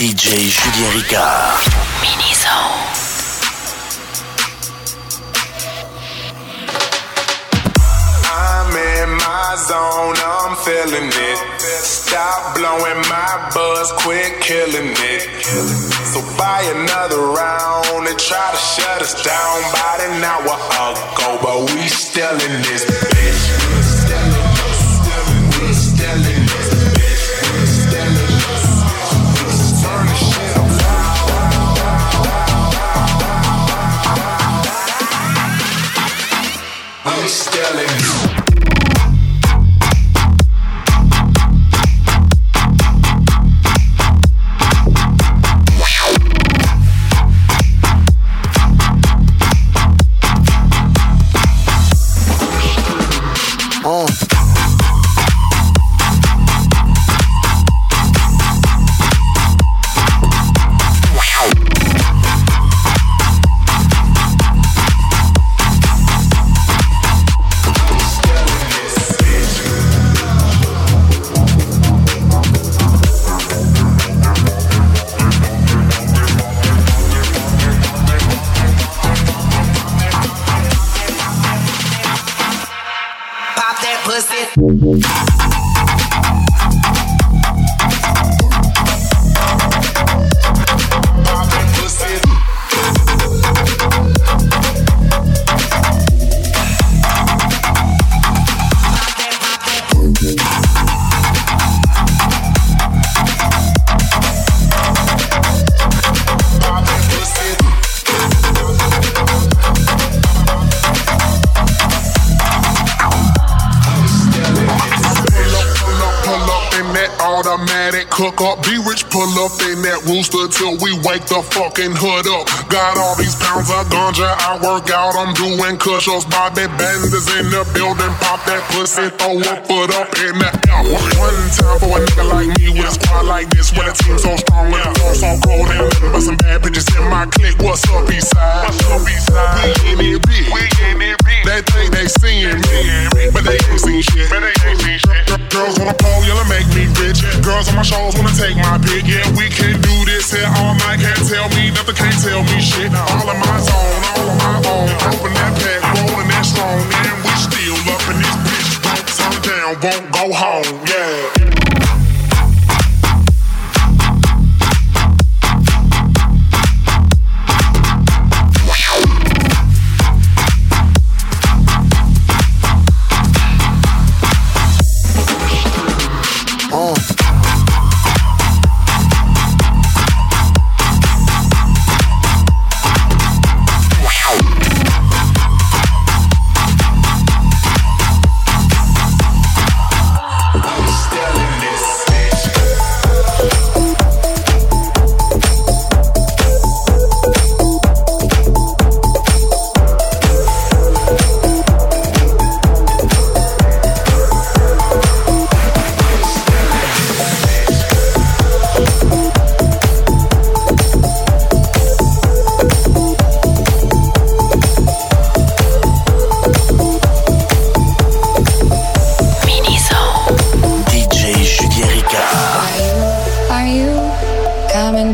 DJ Julien Ricard. Mini-zone. I'm in my zone, I'm feeling it. Stop blowing my buzz, quit killing it. So buy another round and try to shut us down about an hour ago, but we still in this up. Up. Be rich, pull up in that rooster till we wake the fucking hood up. Got all these pounds of ganja, I work out, I'm doing cushions. Bobby Benders in the building, pop that pussy, throw a foot up in the air. One time for a nigga like me with a squad like this, with a team so strong, with a floor so cold, and nothing but some bad bitches in my clique. What's up, Eastside? What's up, Eastside? We in it big. We in it big. They think they seeing me, but they ain't seen shit. But they ain't seen shit. Girls the pole, yellow make me rich. Girls on my shoulders wanna take my pick. Yeah, we can do this here all night. Can't tell me nothing, can't tell me shit. All in my zone, all on my own. Open that pack, rolling that strong, and we still up in this bitch. Won't turn down, won't go home. Yeah.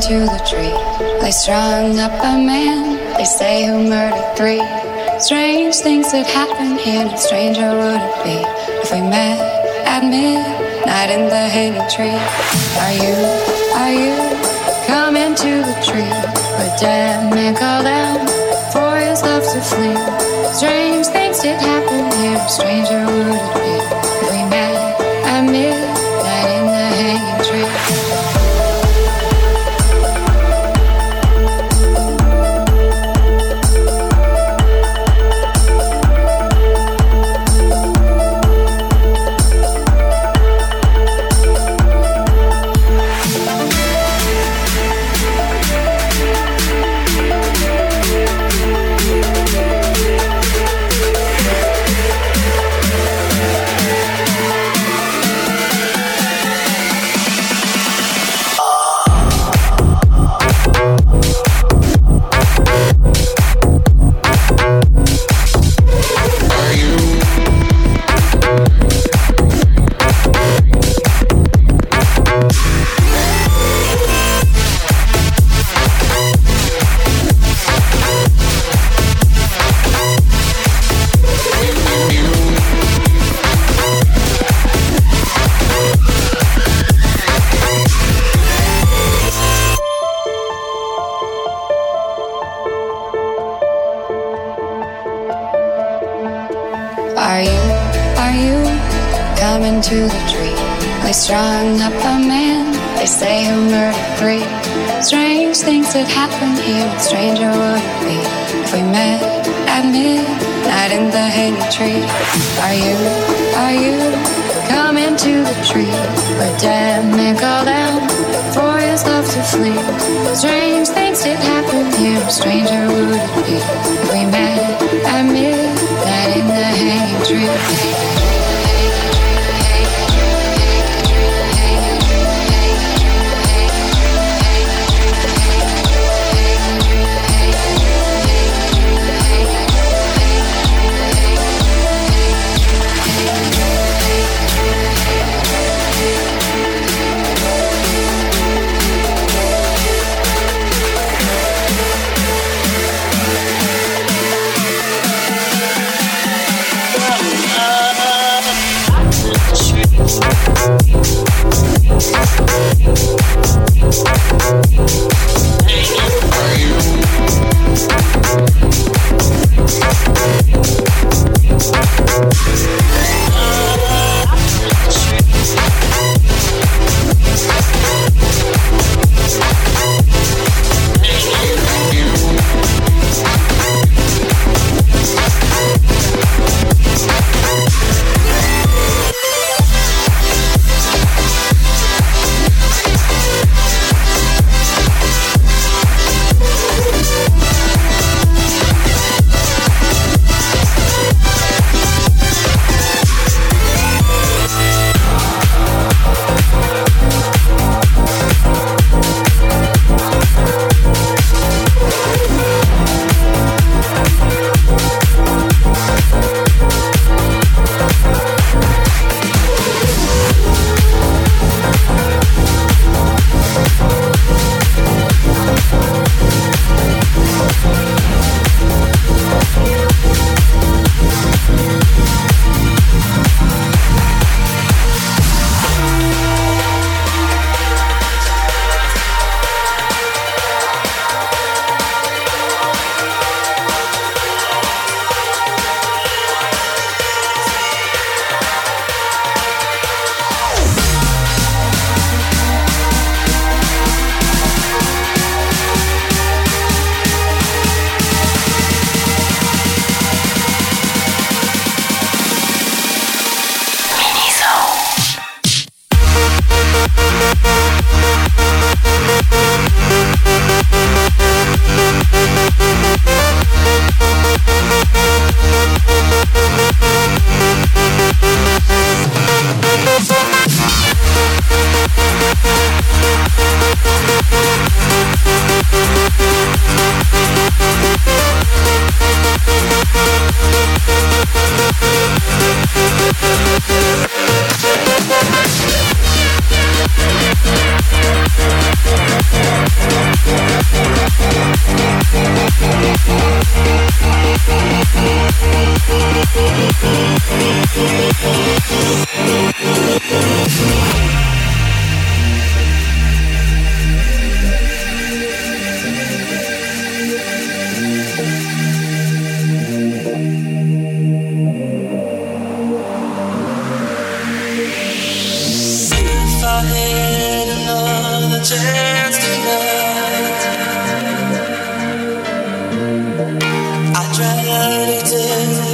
To the tree? They strung up a man, they say who murdered three. Strange things that happen here, and stranger would it be if we met at midnight in the hanging tree? Are you, are you coming to the tree? Where dead man called out for his love to flee. Strange things did happen here, stranger would it be the hanging tree? Are you, are you coming to the tree where dead men call down for his love to flee? Strange things did happen here, stranger would it be we met at midnight in the hanging tree? Hey. frightened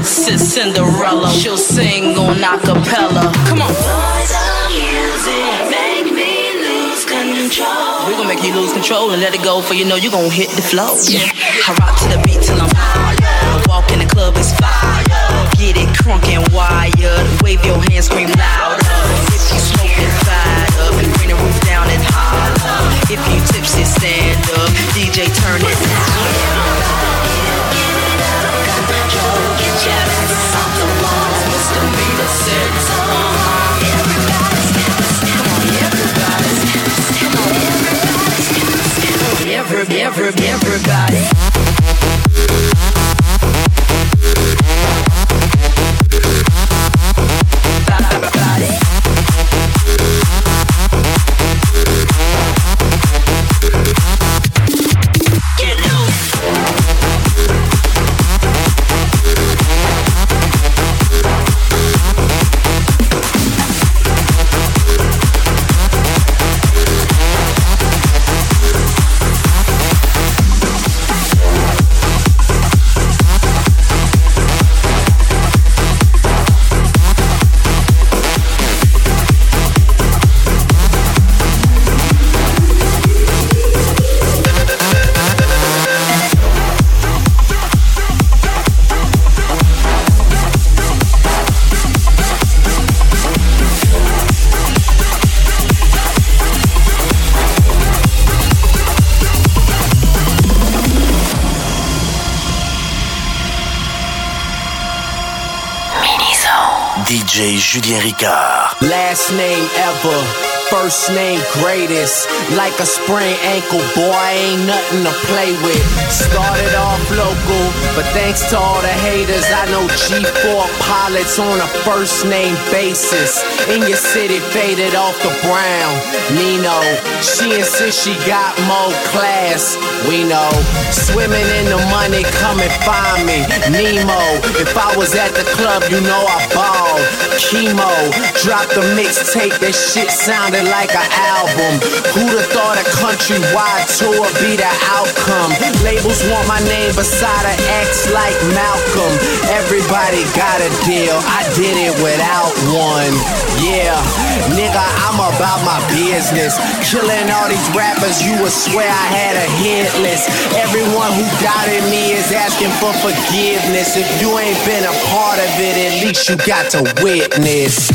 The Cinderella, she'll sing on acapella. Come on. music make me lose control. We gon' make you lose control and let it go, for you know you gon' hit the flow. I rock to the beat till I'm fire. Walk in the club is fire. Get it crunk and wired. Wave your hands, scream louder. If you smoking, fired up. Bring the roof down and holler. If you tipsy, stand up. DJ, turn it Everybody, everybody, everybody. DJ Julien Ricard. Last name ever, first name greatest. Like a sprained ankle, boy, ain't nothing to play with. Started off local, but thanks to all the haters, I know G4 pilots on a first name basis. In your city, faded off the brown. Nino, she insists she got more class. We know, swimming in the money, come and find me. Nemo, if I was at the club, you know I balled. Chemo, dropped a mixtape, that shit sounded like an album. Who'd have thought a countrywide tour be the outcome? Labels want my name beside an X like Malcolm. Everybody got a deal, I did it without one. Yeah, nigga, I'm about my business. Killing all these rappers, you would swear I had a hit list. Everyone who doubted me is asking for forgiveness. If you ain't been a part of it, at least you got to witness.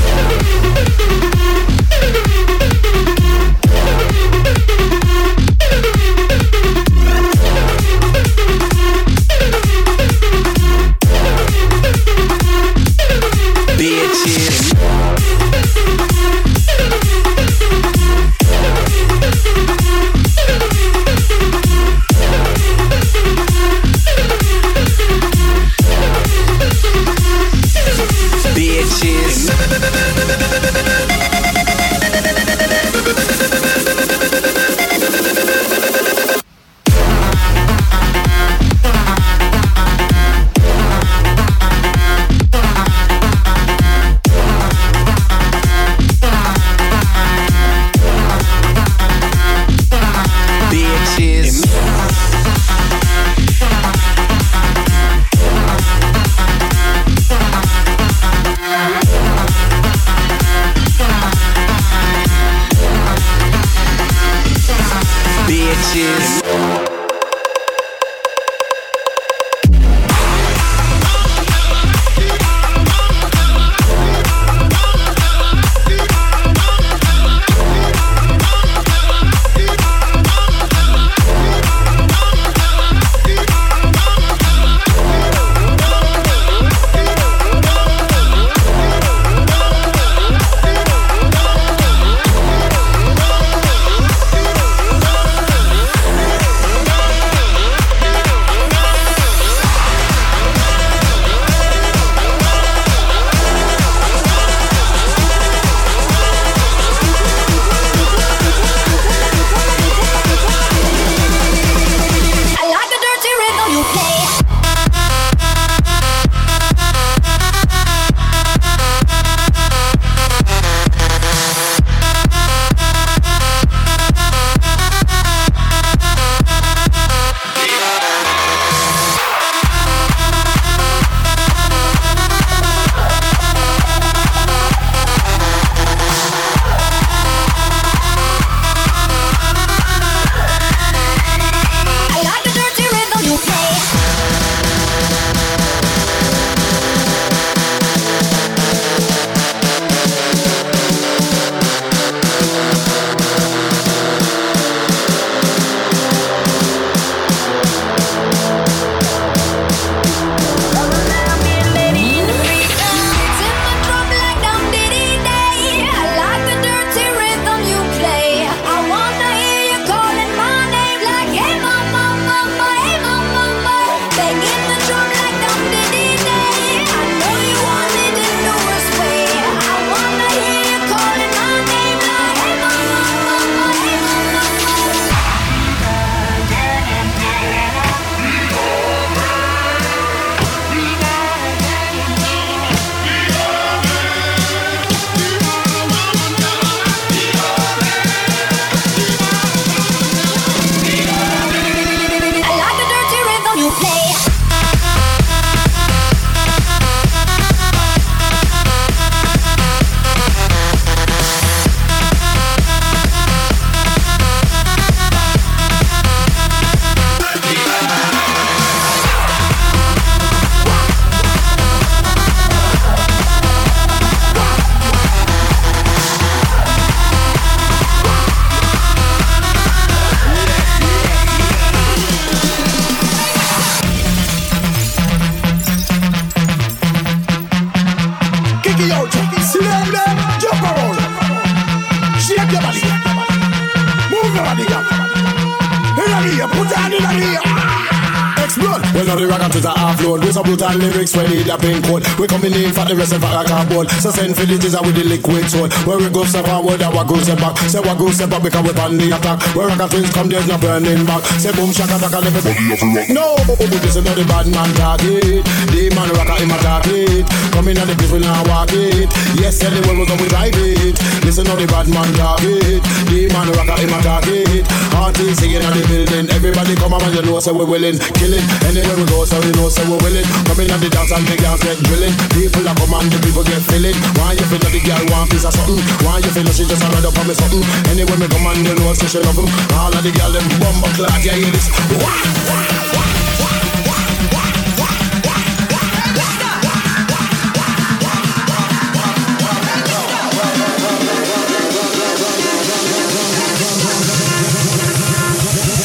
Brutal need a pin code. We coming in for the rest of our cardboard. So send the teaser with the liquid soul. Where we go step forward, our go step back. Say what go step back because we on the attack. Where I got twins come, there's no burning back. Say boom shaka taka everybody off the rock. No, this is not the bad man target. The man rocker in my target. Coming at the place we now walk it. Yes, anywhere we go we drive it. This is not the bad man target. The man rocker in my target. Artists singing at the building. Everybody come on and you know say we're willing. Killing anywhere we go so we know say we're willing. Coming at the dance and the girls get drilling. People are come and the people get filling. Why you feel that the girl want piece of something? Why you feel that she just a ride up on me something? Anyway me come and you know say she love him. All of the girls them bumper clad, yeah hear this. Wah, wah, wah.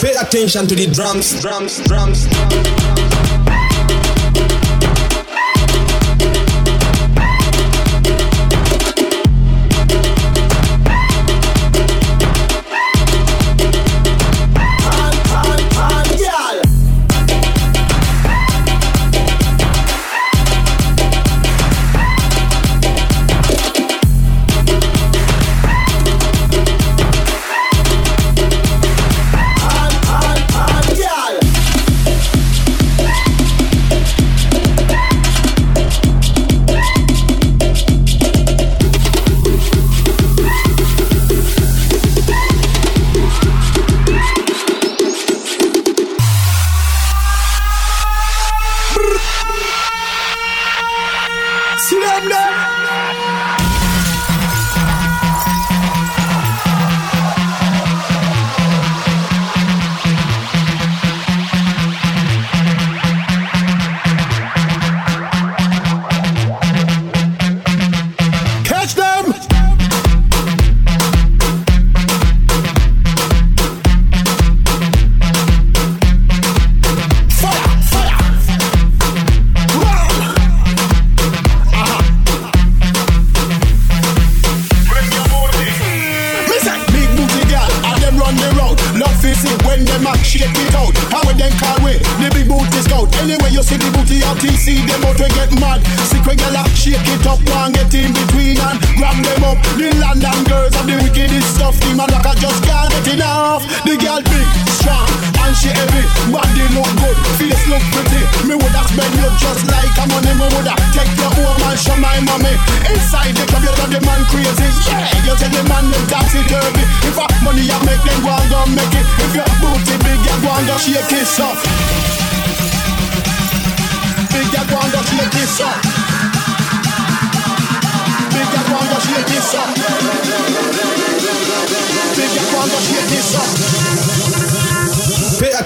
Pay attention to the drums, drums, drums. drums.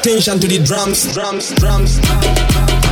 Attention to the drums, drums, drums.